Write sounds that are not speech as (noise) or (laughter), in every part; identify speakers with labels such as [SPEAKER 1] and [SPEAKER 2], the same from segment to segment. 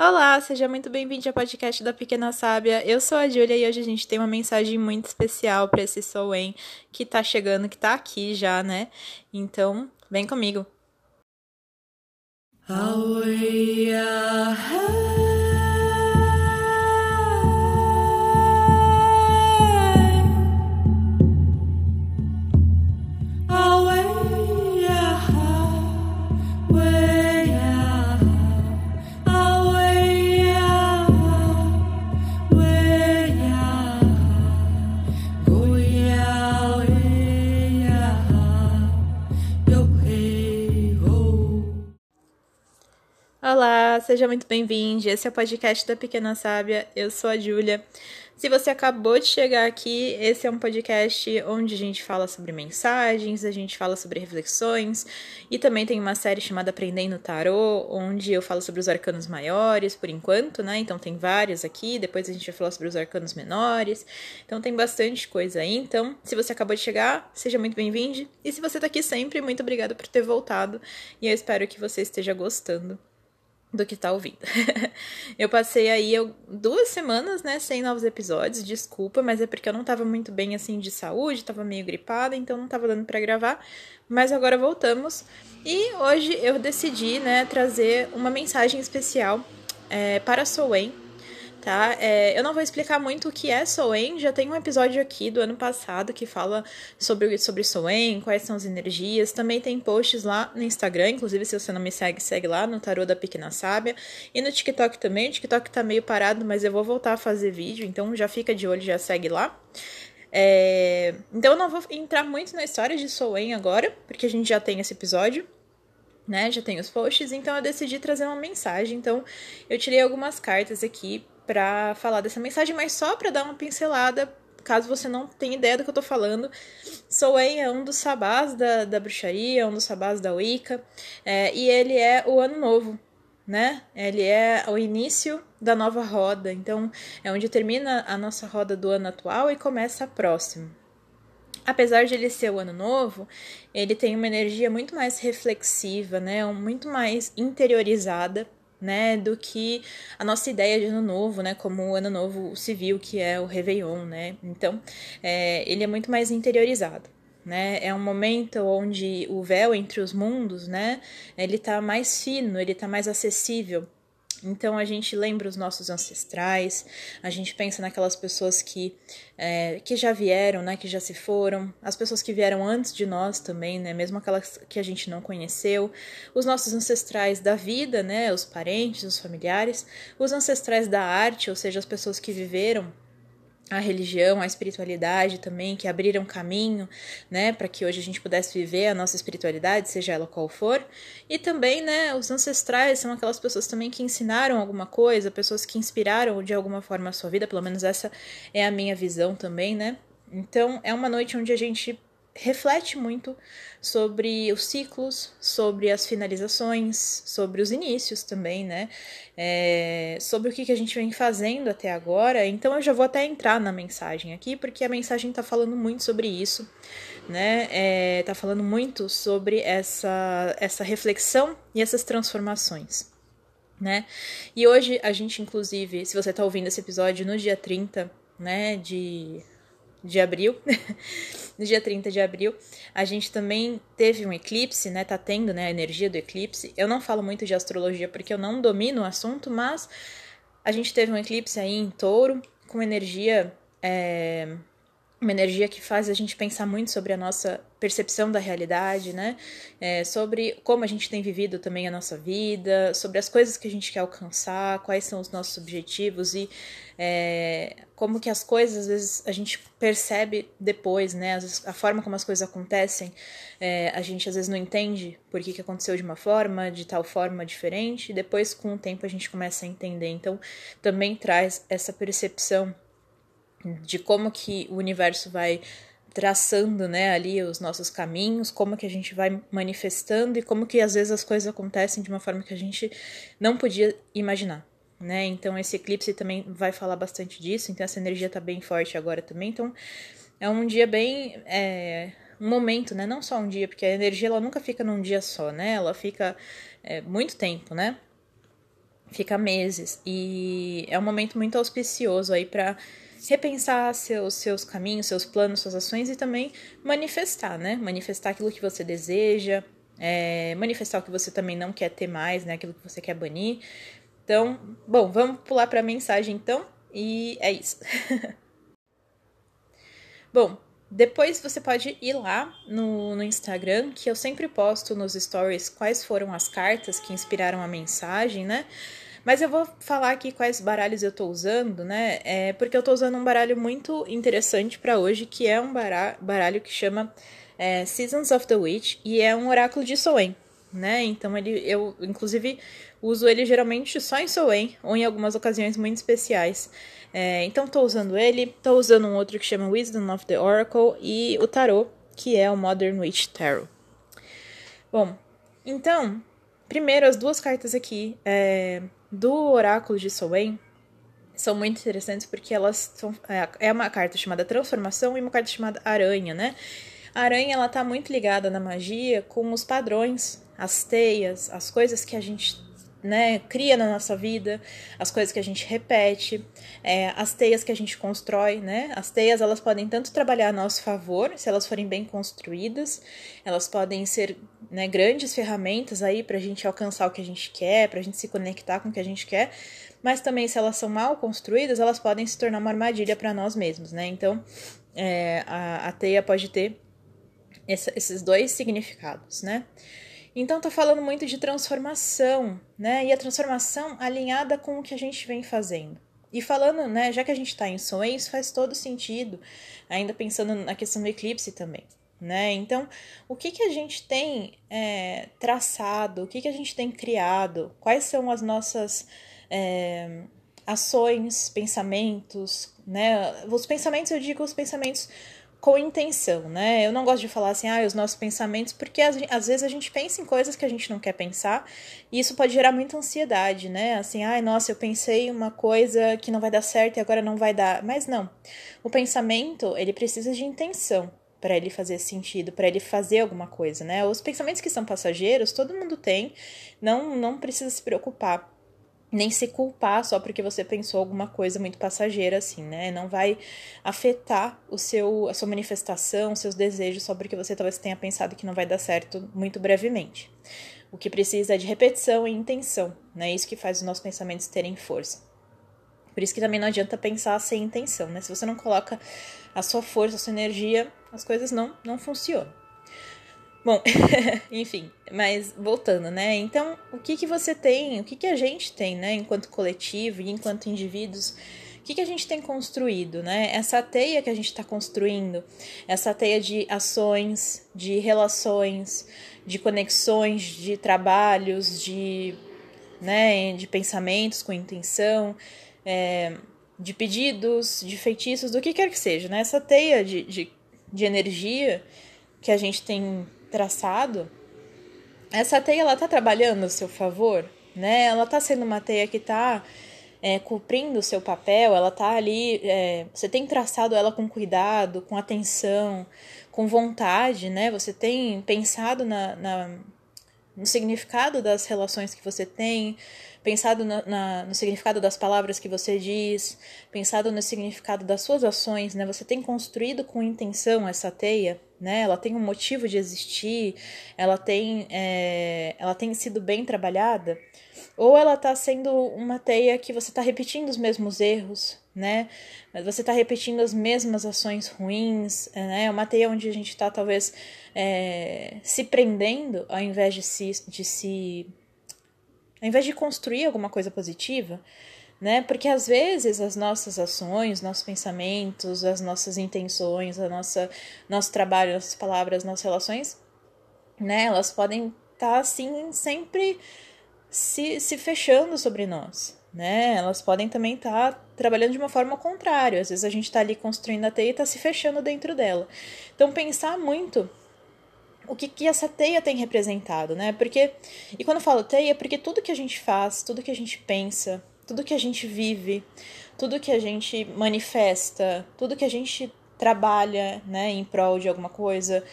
[SPEAKER 1] Olá, seja muito bem-vindo ao podcast da Pequena Sábia. Eu sou a Júlia e hoje a gente tem uma mensagem muito especial para esse Soen que tá chegando, que tá aqui já, né? Então, vem comigo. Away Olá, seja muito bem-vindo. Esse é o podcast da Pequena Sábia. Eu sou a Júlia. Se você acabou de chegar aqui, esse é um podcast onde a gente fala sobre mensagens, a gente fala sobre reflexões e também tem uma série chamada Aprendendo Tarô, onde eu falo sobre os arcanos maiores por enquanto, né? Então tem vários aqui, depois a gente vai falar sobre os arcanos menores. Então tem bastante coisa aí. Então, se você acabou de chegar, seja muito bem-vindo. E se você tá aqui sempre, muito obrigada por ter voltado e eu espero que você esteja gostando do que tá ouvindo. (laughs) eu passei aí eu, duas semanas, né, sem novos episódios, desculpa, mas é porque eu não tava muito bem assim de saúde, tava meio gripada, então não tava dando para gravar. Mas agora voltamos e hoje eu decidi, né, trazer uma mensagem especial é, para Soen, tá? É, eu não vou explicar muito o que é Soen, já tem um episódio aqui do ano passado que fala sobre, sobre Soen, quais são as energias. Também tem posts lá no Instagram, inclusive se você não me segue, segue lá no Tarô da Pequena Sábia. E no TikTok também, o TikTok tá meio parado, mas eu vou voltar a fazer vídeo, então já fica de olho, já segue lá. É, então eu não vou entrar muito na história de Soen agora, porque a gente já tem esse episódio. Né, já tem os posts, então eu decidi trazer uma mensagem. Então, eu tirei algumas cartas aqui para falar dessa mensagem, mas só para dar uma pincelada, caso você não tenha ideia do que eu tô falando. Soen é um dos sabás da, da bruxaria, um dos sabás da Wicca, é, e ele é o ano novo, né? Ele é o início da nova roda, então é onde termina a nossa roda do ano atual e começa a próxima. Apesar de ele ser o ano novo, ele tem uma energia muito mais reflexiva, né? Muito mais interiorizada né, do que a nossa ideia de ano novo, né, como o ano novo civil, que é o Réveillon, né, então é, ele é muito mais interiorizado. Né? É um momento onde o véu entre os mundos, né? Ele tá mais fino, ele tá mais acessível então a gente lembra os nossos ancestrais, a gente pensa naquelas pessoas que, é, que já vieram, né, que já se foram, as pessoas que vieram antes de nós também, né, mesmo aquelas que a gente não conheceu, os nossos ancestrais da vida, né, os parentes, os familiares, os ancestrais da arte, ou seja, as pessoas que viveram a religião, a espiritualidade também, que abriram caminho, né, para que hoje a gente pudesse viver a nossa espiritualidade, seja ela qual for. E também, né, os ancestrais são aquelas pessoas também que ensinaram alguma coisa, pessoas que inspiraram de alguma forma a sua vida, pelo menos essa é a minha visão também, né? Então, é uma noite onde a gente reflete muito sobre os ciclos, sobre as finalizações, sobre os inícios também, né? É, sobre o que, que a gente vem fazendo até agora. Então eu já vou até entrar na mensagem aqui, porque a mensagem está falando muito sobre isso, né? É, tá falando muito sobre essa, essa reflexão e essas transformações. Né? E hoje a gente, inclusive, se você está ouvindo esse episódio no dia 30 né, de de abril, (laughs) no dia 30 de abril, a gente também teve um eclipse, né? Tá tendo, né, a energia do eclipse. Eu não falo muito de astrologia porque eu não domino o assunto, mas a gente teve um eclipse aí em touro, com energia é, uma energia que faz a gente pensar muito sobre a nossa percepção da realidade, né? É, sobre como a gente tem vivido também a nossa vida, sobre as coisas que a gente quer alcançar, quais são os nossos objetivos e é, como que as coisas às vezes a gente percebe depois, né? Vezes, a forma como as coisas acontecem, é, a gente às vezes não entende por que, que aconteceu de uma forma, de tal forma diferente, e depois com o tempo a gente começa a entender. Então também traz essa percepção de como que o universo vai traçando, né, ali os nossos caminhos, como que a gente vai manifestando e como que às vezes as coisas acontecem de uma forma que a gente não podia imaginar, né? Então esse eclipse também vai falar bastante disso, então essa energia tá bem forte agora também, então é um dia bem é, um momento, né? Não só um dia, porque a energia ela nunca fica num dia só, né? Ela fica é, muito tempo, né? fica meses e é um momento muito auspicioso aí para repensar seus, seus caminhos, seus planos, suas ações e também manifestar, né? Manifestar aquilo que você deseja, é, manifestar o que você também não quer ter mais, né? Aquilo que você quer banir. Então, bom, vamos pular para a mensagem então e é isso. (laughs) bom, depois você pode ir lá no, no Instagram, que eu sempre posto nos stories quais foram as cartas que inspiraram a mensagem, né? Mas eu vou falar aqui quais baralhos eu tô usando, né? É porque eu tô usando um baralho muito interessante para hoje, que é um baralho que chama é, Seasons of the Witch e é um oráculo de Soen, né? Então ele, eu inclusive uso ele geralmente só em Soen ou em algumas ocasiões muito especiais. É, então tô usando ele, tô usando um outro que chama Wisdom of the Oracle e o Tarot, que é o Modern Witch Tarot. Bom, então, primeiro as duas cartas aqui é, do Oráculo de Soen são muito interessantes porque elas são. É, é uma carta chamada Transformação e uma carta chamada Aranha, né? A aranha ela tá muito ligada na magia com os padrões, as teias, as coisas que a gente né, cria na nossa vida, as coisas que a gente repete, é, as teias que a gente constrói, né? As teias elas podem tanto trabalhar a nosso favor, se elas forem bem construídas, elas podem ser né, grandes ferramentas aí para a gente alcançar o que a gente quer, para a gente se conectar com o que a gente quer, mas também se elas são mal construídas, elas podem se tornar uma armadilha para nós mesmos, né? Então, é, a, a teia pode ter esses dois significados, né? Então tá falando muito de transformação, né? E a transformação alinhada com o que a gente vem fazendo. E falando, né, já que a gente está em sonhos, faz todo sentido, ainda pensando na questão do eclipse também, né? Então, o que que a gente tem é, traçado, o que que a gente tem criado, quais são as nossas é, ações, pensamentos, né? Os pensamentos, eu digo os pensamentos com intenção, né? Eu não gosto de falar assim, ah, os nossos pensamentos, porque às, às, vezes a gente pensa em coisas que a gente não quer pensar, e isso pode gerar muita ansiedade, né? Assim, ai, nossa, eu pensei uma coisa que não vai dar certo e agora não vai dar. Mas não. O pensamento, ele precisa de intenção para ele fazer sentido, para ele fazer alguma coisa, né? Os pensamentos que são passageiros, todo mundo tem, não não precisa se preocupar nem se culpar só porque você pensou alguma coisa muito passageira assim, né? Não vai afetar o seu a sua manifestação, seus desejos só porque você talvez tenha pensado que não vai dar certo muito brevemente. O que precisa é de repetição e intenção, né? Isso que faz os nossos pensamentos terem força. Por isso que também não adianta pensar sem intenção, né? Se você não coloca a sua força, a sua energia, as coisas não não funcionam. Bom, (laughs) enfim, mas voltando, né? Então, o que que você tem, o que que a gente tem, né, enquanto coletivo e enquanto indivíduos, o que que a gente tem construído, né? Essa teia que a gente está construindo, essa teia de ações, de relações, de conexões, de trabalhos, de, né, de pensamentos com intenção, é, de pedidos, de feitiços, do que quer que seja, né? Essa teia de, de, de energia que a gente tem traçado, essa teia ela tá trabalhando a seu favor, né? Ela tá sendo uma teia que tá é, cumprindo o seu papel, ela tá ali, é, você tem traçado ela com cuidado, com atenção, com vontade, né? Você tem pensado na, na no significado das relações que você tem, pensado na, na, no significado das palavras que você diz, pensado no significado das suas ações, né? Você tem construído com intenção essa teia, né? Ela tem um motivo de existir, ela tem, é, ela tem sido bem trabalhada, ou ela está sendo uma teia que você está repetindo os mesmos erros, né? Você está repetindo as mesmas ações ruins, né? Uma teia onde a gente está talvez é, se prendendo ao invés de se, de se ao invés de construir alguma coisa positiva, né? Porque às vezes as nossas ações, nossos pensamentos, as nossas intenções, a nossa nosso trabalho, nossas palavras, nossas relações, né? Elas podem estar tá, assim sempre se, se fechando sobre nós, né? Elas podem também estar tá trabalhando de uma forma contrária. Às vezes a gente está ali construindo a teia e está se fechando dentro dela. Então pensar muito o que, que essa teia tem representado, né? Porque, e quando eu falo teia, é porque tudo que a gente faz, tudo que a gente pensa, tudo que a gente vive, tudo que a gente manifesta, tudo que a gente trabalha, né, em prol de alguma coisa,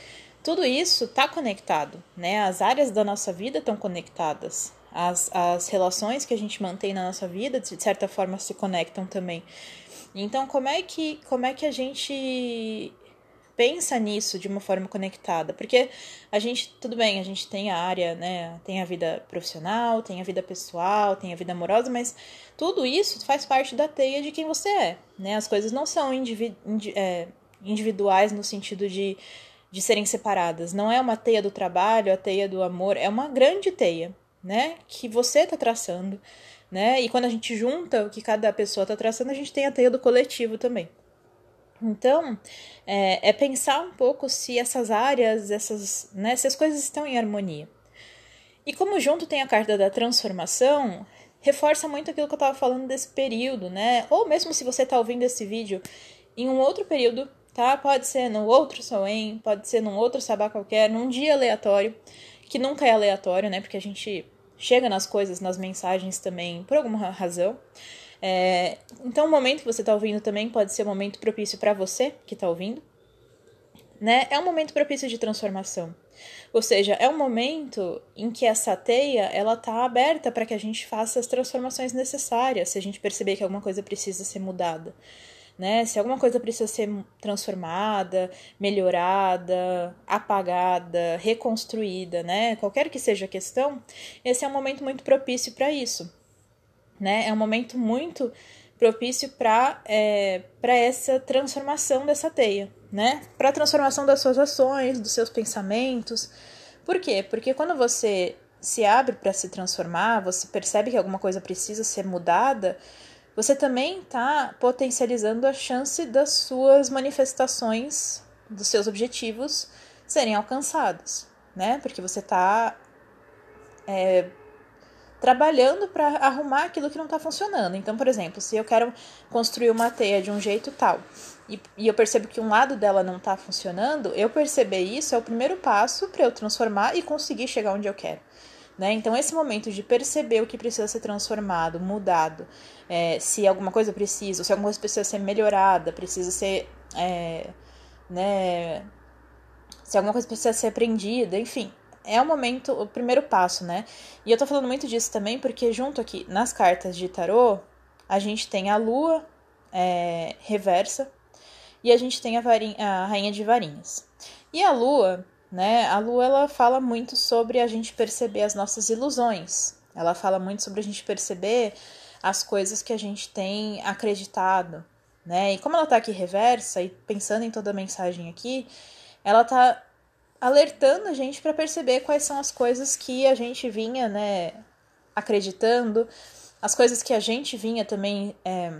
[SPEAKER 1] tudo isso está conectado, né? As áreas da nossa vida estão conectadas. As, as relações que a gente mantém na nossa vida, de certa forma, se conectam também. Então, como é que, como é que a gente pensa nisso de uma forma conectada? Porque a gente, tudo bem, a gente tem a área, né? Tem a vida profissional, tem a vida pessoal, tem a vida amorosa, mas tudo isso faz parte da teia de quem você é, né? As coisas não são indivi é, individuais no sentido de, de serem separadas. Não é uma teia do trabalho, a teia do amor, é uma grande teia, né? Que você está traçando né? E quando a gente junta o que cada pessoa está traçando, a gente tem a teia do coletivo também. Então, é, é, pensar um pouco se essas áreas, essas, né, se as coisas estão em harmonia. E como junto tem a carta da transformação, reforça muito aquilo que eu estava falando desse período, né? Ou mesmo se você está ouvindo esse vídeo em um outro período, tá? Pode ser no outro Soen, pode ser num outro sabá qualquer, num dia aleatório, que nunca é aleatório, né? Porque a gente chega nas coisas, nas mensagens também, por alguma razão. É, então, o momento que você está ouvindo também pode ser um momento propício para você que está ouvindo. Né? É um momento propício de transformação. Ou seja, é um momento em que essa teia ela está aberta para que a gente faça as transformações necessárias, se a gente perceber que alguma coisa precisa ser mudada né? Se alguma coisa precisa ser transformada, melhorada, apagada, reconstruída, né? Qualquer que seja a questão, esse é um momento muito propício para isso, né? É um momento muito propício para é, essa transformação dessa teia, né? Para a transformação das suas ações, dos seus pensamentos. Por quê? Porque quando você se abre para se transformar, você percebe que alguma coisa precisa ser mudada, você também está potencializando a chance das suas manifestações, dos seus objetivos serem alcançados, né? Porque você está é, trabalhando para arrumar aquilo que não está funcionando. Então, por exemplo, se eu quero construir uma teia de um jeito tal e, e eu percebo que um lado dela não está funcionando, eu perceber isso é o primeiro passo para eu transformar e conseguir chegar onde eu quero. Né? Então, esse momento de perceber o que precisa ser transformado, mudado, é, se alguma coisa precisa, se alguma coisa precisa ser melhorada, precisa ser. É, né, se alguma coisa precisa ser aprendida, enfim. É o momento, o primeiro passo, né? E eu tô falando muito disso também porque, junto aqui nas cartas de tarô, a gente tem a lua é, reversa e a gente tem a, varinha, a rainha de varinhas. E a lua né? A lua ela fala muito sobre a gente perceber as nossas ilusões. Ela fala muito sobre a gente perceber as coisas que a gente tem acreditado, né? E como ela tá aqui reversa e pensando em toda a mensagem aqui, ela tá alertando a gente para perceber quais são as coisas que a gente vinha, né, acreditando, as coisas que a gente vinha também é,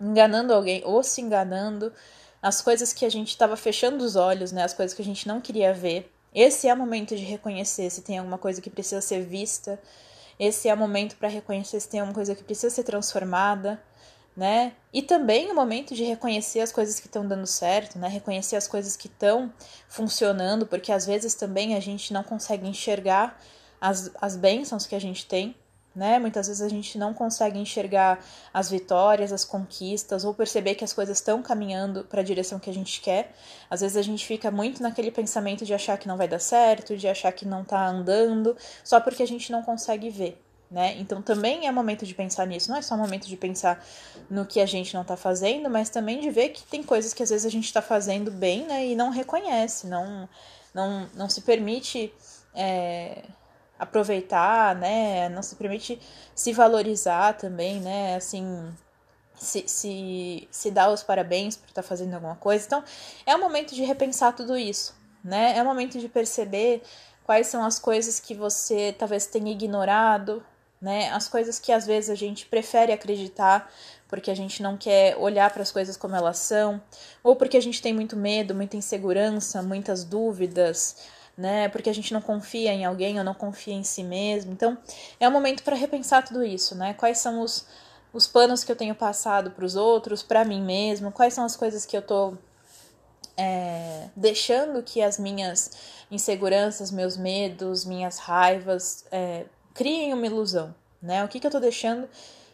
[SPEAKER 1] enganando alguém ou se enganando, as coisas que a gente estava fechando os olhos, né, as coisas que a gente não queria ver. Esse é o momento de reconhecer se tem alguma coisa que precisa ser vista. Esse é o momento para reconhecer se tem alguma coisa que precisa ser transformada, né? E também o momento de reconhecer as coisas que estão dando certo, né? Reconhecer as coisas que estão funcionando, porque às vezes também a gente não consegue enxergar as, as bênçãos que a gente tem né? Muitas vezes a gente não consegue enxergar as vitórias, as conquistas, ou perceber que as coisas estão caminhando para a direção que a gente quer. Às vezes a gente fica muito naquele pensamento de achar que não vai dar certo, de achar que não está andando, só porque a gente não consegue ver. Né? Então também é momento de pensar nisso, não é só momento de pensar no que a gente não está fazendo, mas também de ver que tem coisas que às vezes a gente está fazendo bem né, e não reconhece, não, não, não se permite é, aproveitar, né? Não se permite se valorizar também, né? Assim, se, se, se dar os parabéns por estar tá fazendo alguma coisa. Então, é o momento de repensar tudo isso, né? É o momento de perceber quais são as coisas que você talvez tenha ignorado, né? As coisas que às vezes a gente prefere acreditar porque a gente não quer olhar para as coisas como elas são, ou porque a gente tem muito medo, muita insegurança, muitas dúvidas, né? Porque a gente não confia em alguém ou não confia em si mesmo. Então, é um momento para repensar tudo isso, né? Quais são os, os panos que eu tenho passado para os outros, para mim mesmo? Quais são as coisas que eu tô é, deixando que as minhas inseguranças, meus medos, minhas raivas é, criem uma ilusão, né? O que, que eu tô deixando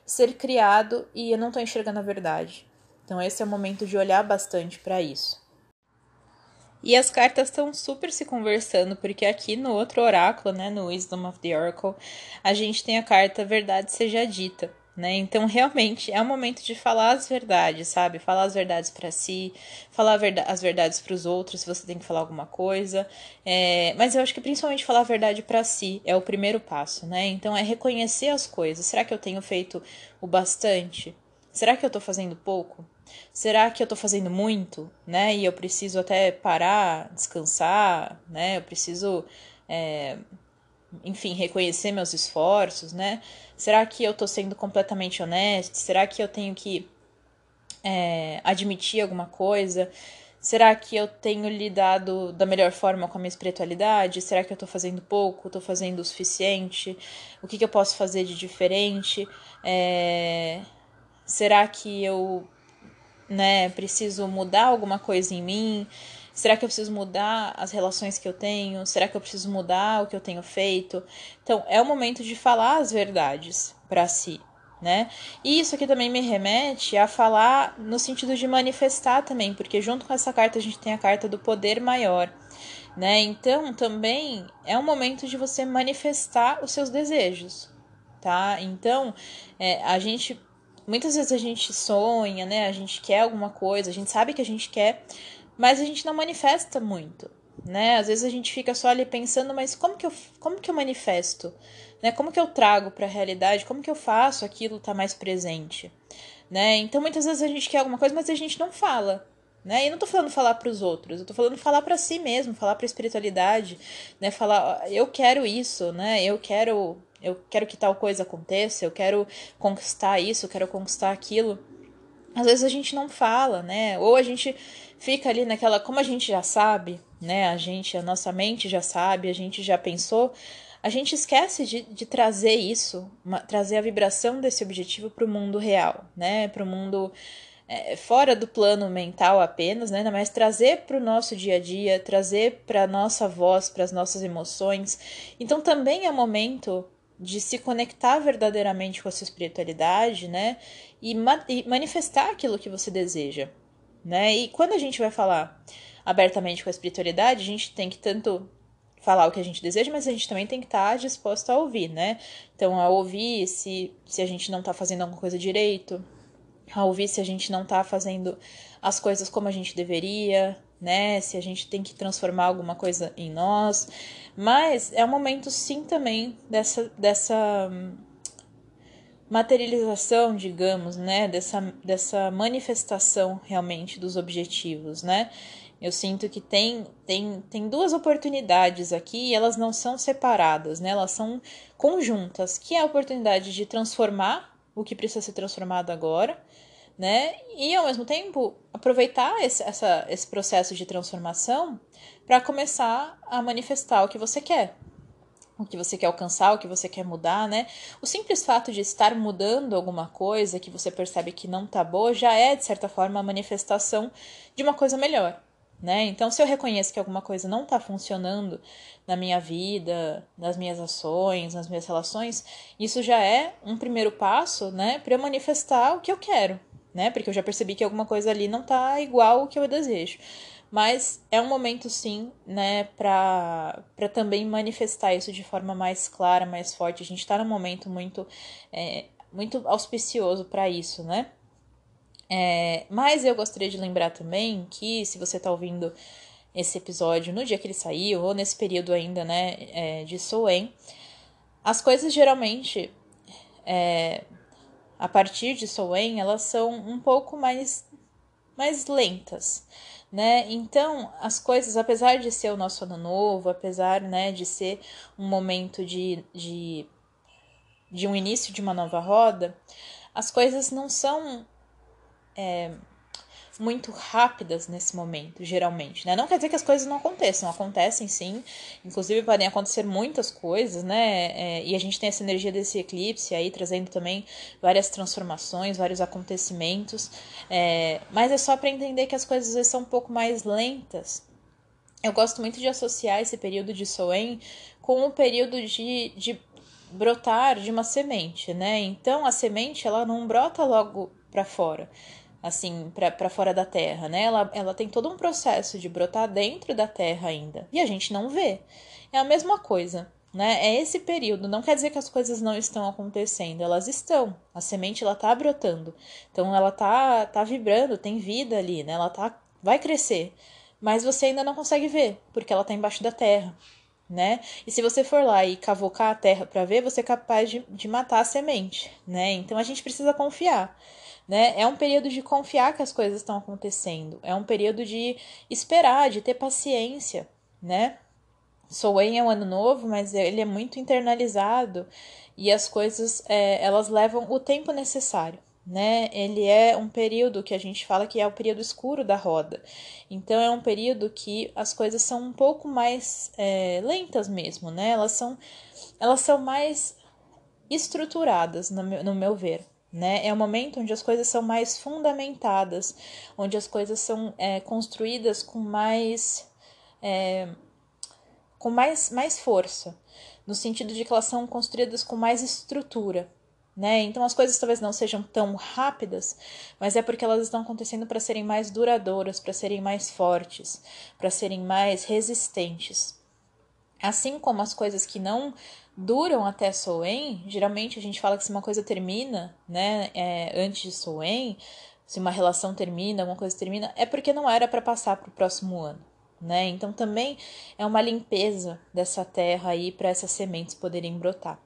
[SPEAKER 1] ser criado e eu não tô enxergando a verdade. Então, esse é o momento de olhar bastante para isso. E as cartas estão super se conversando, porque aqui no outro oráculo, né, no Wisdom of the Oracle, a gente tem a carta Verdade Seja Dita. Né? Então, realmente, é o momento de falar as verdades, sabe? Falar as verdades para si, falar as verdades para os outros, se você tem que falar alguma coisa. É... Mas eu acho que principalmente falar a verdade para si é o primeiro passo, né? Então, é reconhecer as coisas. Será que eu tenho feito o bastante? Será que eu tô fazendo pouco? Será que eu tô fazendo muito, né? E eu preciso até parar, descansar, né? Eu preciso, é, enfim, reconhecer meus esforços, né? Será que eu tô sendo completamente honesto? Será que eu tenho que é, admitir alguma coisa? Será que eu tenho lidado da melhor forma com a minha espiritualidade? Será que eu tô fazendo pouco? Tô fazendo o suficiente? O que, que eu posso fazer de diferente? É, Será que eu, né, preciso mudar alguma coisa em mim? Será que eu preciso mudar as relações que eu tenho? Será que eu preciso mudar o que eu tenho feito? Então, é o momento de falar as verdades para si, né? E isso aqui também me remete a falar no sentido de manifestar também, porque junto com essa carta a gente tem a carta do poder maior, né? Então, também é um momento de você manifestar os seus desejos, tá? Então, é, a gente Muitas vezes a gente sonha, né? A gente quer alguma coisa, a gente sabe que a gente quer, mas a gente não manifesta muito, né? Às vezes a gente fica só ali pensando, mas como que eu, como que eu manifesto? Né? Como que eu trago para a realidade? Como que eu faço aquilo estar tá mais presente? Né? Então muitas vezes a gente quer alguma coisa, mas a gente não fala, né? E não tô falando falar para os outros, eu tô falando falar para si mesmo, falar para a espiritualidade, né? Falar, eu quero isso, né? Eu quero eu quero que tal coisa aconteça, eu quero conquistar isso, eu quero conquistar aquilo. Às vezes a gente não fala, né? Ou a gente fica ali naquela, como a gente já sabe, né? A gente, a nossa mente já sabe, a gente já pensou, a gente esquece de, de trazer isso, uma, trazer a vibração desse objetivo para o mundo real, né? Para o mundo é, fora do plano mental apenas, né? Mas trazer para o nosso dia a dia, trazer para a nossa voz, para as nossas emoções. Então também é momento de se conectar verdadeiramente com a sua espiritualidade, né? E, ma e, manifestar aquilo que você deseja, né? E quando a gente vai falar abertamente com a espiritualidade, a gente tem que tanto falar o que a gente deseja, mas a gente também tem que estar disposto a ouvir, né? Então, a ouvir se, se a gente não está fazendo alguma coisa direito, a ouvir se a gente não está fazendo as coisas como a gente deveria, né? Se a gente tem que transformar alguma coisa em nós. Mas é um momento, sim, também dessa, dessa hum, materialização, digamos, né? Dessa, dessa manifestação realmente dos objetivos, né? Eu sinto que tem, tem, tem duas oportunidades aqui e elas não são separadas, né? Elas são conjuntas, que é a oportunidade de transformar o que precisa ser transformado agora, né? E ao mesmo tempo aproveitar esse, essa, esse processo de transformação para começar a manifestar o que você quer, o que você quer alcançar, o que você quer mudar, né? O simples fato de estar mudando alguma coisa que você percebe que não tá boa já é de certa forma a manifestação de uma coisa melhor. Né? Então, se eu reconheço que alguma coisa não está funcionando na minha vida, nas minhas ações, nas minhas relações, isso já é um primeiro passo, né, para eu manifestar o que eu quero, né? Porque eu já percebi que alguma coisa ali não tá igual o que eu desejo. Mas é um momento, sim, né, para também manifestar isso de forma mais clara, mais forte. A gente está num momento muito, é, muito auspicioso para isso, né? É, mas eu gostaria de lembrar também que, se você está ouvindo esse episódio no dia que ele saiu, ou nesse período ainda, né, é, de Soen, as coisas geralmente é, a partir de Soen, elas são um pouco mais, mais lentas, né? Então, as coisas, apesar de ser o nosso ano novo, apesar, né, de ser um momento de, de, de um início de uma nova roda, as coisas não são é, muito rápidas nesse momento, geralmente, né? Não quer dizer que as coisas não aconteçam, acontecem sim, inclusive podem acontecer muitas coisas, né? É, e a gente tem essa energia desse eclipse aí trazendo também várias transformações, vários acontecimentos, é, mas é só para entender que as coisas às vezes são um pouco mais lentas. Eu gosto muito de associar esse período de Soen com o período de, de brotar de uma semente, né? Então a semente ela não brota logo para fora assim, para fora da terra, né? Ela, ela tem todo um processo de brotar dentro da terra ainda. E a gente não vê. É a mesma coisa, né? É esse período. Não quer dizer que as coisas não estão acontecendo, elas estão. A semente ela tá brotando. Então ela tá tá vibrando, tem vida ali, né? Ela tá vai crescer. Mas você ainda não consegue ver, porque ela tá embaixo da terra. Né? E se você for lá e cavocar a terra para ver, você é capaz de, de matar a semente, né? Então a gente precisa confiar né? É um período de confiar que as coisas estão acontecendo, é um período de esperar, de ter paciência, né? Soen é um ano novo, mas ele é muito internalizado e as coisas é, elas levam o tempo necessário, né? Ele é um período que a gente fala que é o período escuro da roda. Então é um período que as coisas são um pouco mais é, lentas mesmo, né? Elas são elas são mais estruturadas no meu, no meu ver né? É o momento onde as coisas são mais fundamentadas, onde as coisas são é, construídas com mais é, com mais, mais força, no sentido de que elas são construídas com mais estrutura, né? Então as coisas talvez não sejam tão rápidas, mas é porque elas estão acontecendo para serem mais duradouras, para serem mais fortes, para serem mais resistentes. Assim como as coisas que não duram até Soen, geralmente a gente fala que se uma coisa termina, né, é, antes de Soen, se uma relação termina, alguma coisa termina, é porque não era para passar para o próximo ano. Né? Então também é uma limpeza dessa terra aí para essas sementes poderem brotar.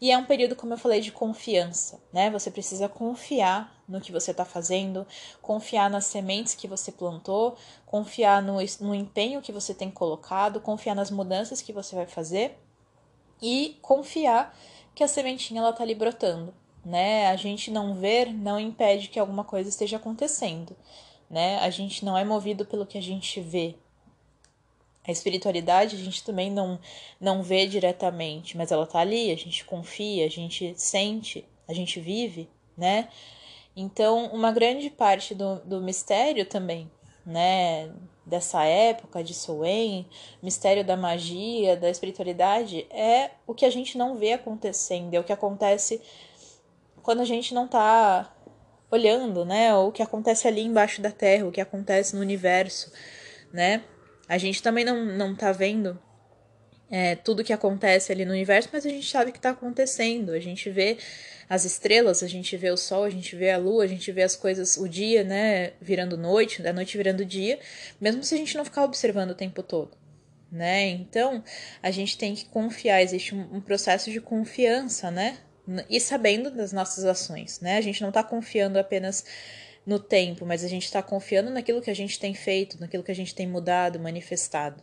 [SPEAKER 1] E é um período, como eu falei, de confiança, né? Você precisa confiar no que você está fazendo, confiar nas sementes que você plantou, confiar no, no empenho que você tem colocado, confiar nas mudanças que você vai fazer e confiar que a sementinha ela tá ali brotando, né? A gente não ver não impede que alguma coisa esteja acontecendo, né? A gente não é movido pelo que a gente vê. A espiritualidade a gente também não não vê diretamente, mas ela tá ali, a gente confia, a gente sente, a gente vive, né? Então, uma grande parte do, do mistério também, né, dessa época de Soen, mistério da magia, da espiritualidade, é o que a gente não vê acontecendo, é o que acontece quando a gente não tá olhando, né? O que acontece ali embaixo da terra, o que acontece no universo, né? A gente também não, não tá vendo é, tudo que acontece ali no universo, mas a gente sabe que tá acontecendo. A gente vê as estrelas, a gente vê o sol, a gente vê a lua, a gente vê as coisas, o dia, né, virando noite, da noite virando dia, mesmo se a gente não ficar observando o tempo todo. Né? Então, a gente tem que confiar, existe um, um processo de confiança, né? E sabendo das nossas ações, né? A gente não está confiando apenas no tempo, mas a gente está confiando naquilo que a gente tem feito, naquilo que a gente tem mudado, manifestado,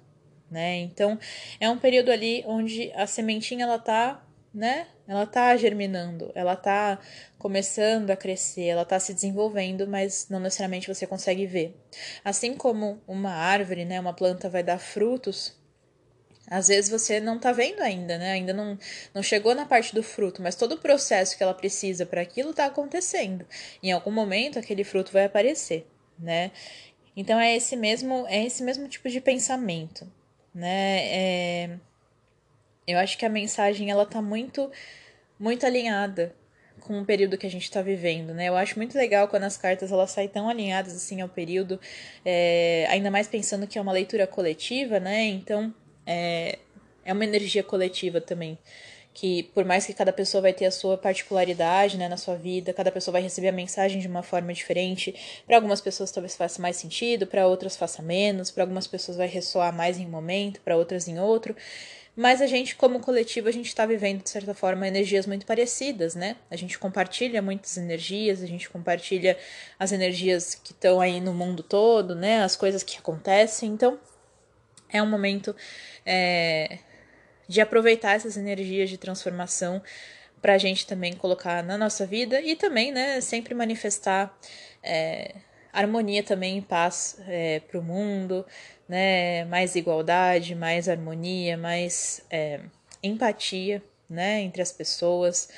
[SPEAKER 1] né? Então, é um período ali onde a sementinha ela tá né? Ela tá germinando, ela tá começando a crescer, ela tá se desenvolvendo, mas não necessariamente você consegue ver. Assim como uma árvore, né, uma planta vai dar frutos, às vezes você não tá vendo ainda, né? Ainda não, não chegou na parte do fruto, mas todo o processo que ela precisa para aquilo tá acontecendo. Em algum momento aquele fruto vai aparecer, né? Então é esse mesmo é esse mesmo tipo de pensamento, né? É eu acho que a mensagem ela tá muito muito alinhada com o período que a gente está vivendo, né? Eu acho muito legal quando as cartas elas saem tão alinhadas assim ao período, é, ainda mais pensando que é uma leitura coletiva, né? Então é, é uma energia coletiva também que por mais que cada pessoa vai ter a sua particularidade né, na sua vida, cada pessoa vai receber a mensagem de uma forma diferente. Para algumas pessoas talvez faça mais sentido, para outras faça menos, para algumas pessoas vai ressoar mais em um momento, para outras em outro. Mas a gente, como coletivo, a gente está vivendo, de certa forma, energias muito parecidas, né? A gente compartilha muitas energias, a gente compartilha as energias que estão aí no mundo todo, né? As coisas que acontecem. Então, é um momento é, de aproveitar essas energias de transformação para a gente também colocar na nossa vida e também, né, sempre manifestar é, harmonia também e paz é, para o mundo, né? Mais igualdade, mais harmonia, mais é, empatia, né? Entre as pessoas.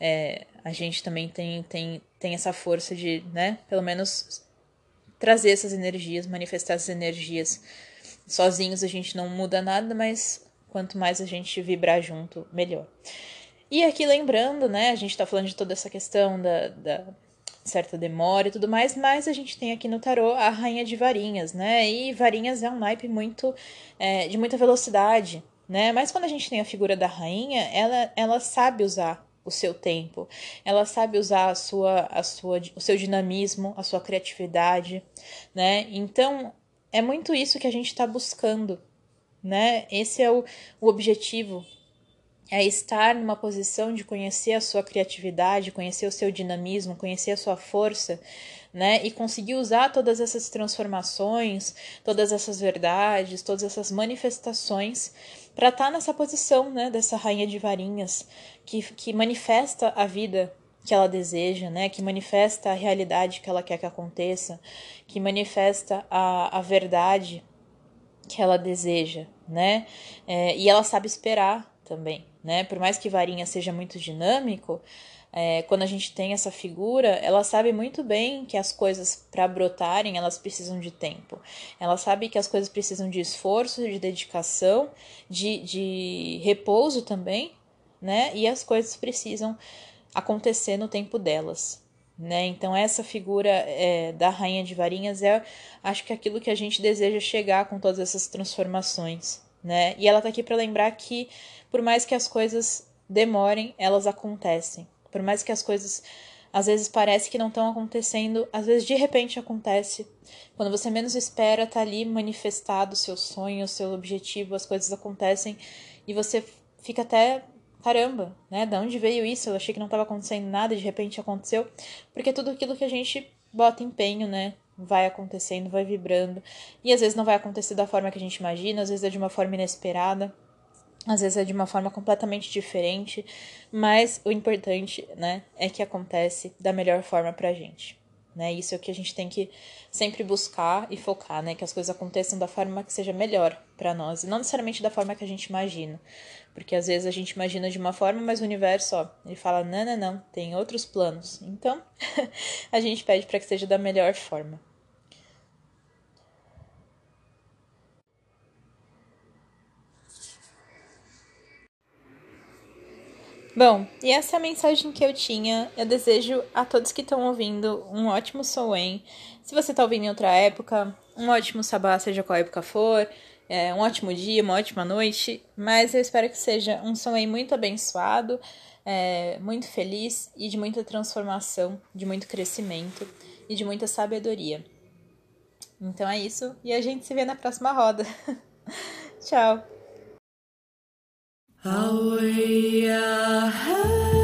[SPEAKER 1] É, a gente também tem, tem, tem essa força de, né? Pelo menos trazer essas energias, manifestar essas energias. Sozinhos a gente não muda nada, mas quanto mais a gente vibrar junto, melhor. E aqui lembrando, né? A gente tá falando de toda essa questão da, da certa demora e tudo mais, mas a gente tem aqui no tarô a rainha de varinhas, né? E varinhas é um naipe muito é, de muita velocidade, né? Mas quando a gente tem a figura da rainha, ela, ela sabe usar o seu tempo, ela sabe usar a sua, a sua, o seu dinamismo, a sua criatividade, né? Então é muito isso que a gente está buscando, né? Esse é o, o objetivo é estar numa posição de conhecer a sua criatividade, conhecer o seu dinamismo, conhecer a sua força, né? E conseguir usar todas essas transformações, todas essas verdades, todas essas manifestações para estar tá nessa posição, né? Dessa rainha de varinhas que, que manifesta a vida que ela deseja, né? Que manifesta a realidade que ela quer que aconteça, que manifesta a, a verdade que ela deseja, né? É, e ela sabe esperar também, né? Por mais que Varinha seja muito dinâmico, é, quando a gente tem essa figura, ela sabe muito bem que as coisas para brotarem elas precisam de tempo. Ela sabe que as coisas precisam de esforço, de dedicação, de, de repouso também, né? E as coisas precisam acontecer no tempo delas. Né? Então essa figura é, da rainha de varinhas é, acho que aquilo que a gente deseja chegar com todas essas transformações, né? E ela tá aqui para lembrar que por mais que as coisas demorem, elas acontecem. Por mais que as coisas às vezes parece que não estão acontecendo, às vezes de repente acontece. Quando você menos espera, tá ali manifestado o seu sonho, o seu objetivo, as coisas acontecem e você fica até caramba, né? Da onde veio isso? Eu achei que não estava acontecendo nada, de repente aconteceu. Porque tudo aquilo que a gente bota empenho, né? Vai acontecendo, vai vibrando. E às vezes não vai acontecer da forma que a gente imagina, às vezes é de uma forma inesperada. Às vezes é de uma forma completamente diferente, mas o importante, né, é que acontece da melhor forma pra gente. Né? Isso é o que a gente tem que sempre buscar e focar, né? Que as coisas aconteçam da forma que seja melhor para nós, e não necessariamente da forma que a gente imagina. Porque às vezes a gente imagina de uma forma, mas o universo, ó, ele fala: "Não, não, não, tem outros planos". Então, (laughs) a gente pede para que seja da melhor forma. Bom, e essa é a mensagem que eu tinha. Eu desejo a todos que estão ouvindo um ótimo Soen. Se você está ouvindo em outra época, um ótimo sabá, seja qual época for. É, um ótimo dia, uma ótima noite. Mas eu espero que seja um Soen muito abençoado, é, muito feliz e de muita transformação, de muito crescimento e de muita sabedoria. Então é isso. E a gente se vê na próxima roda. (laughs) Tchau! Away ahead.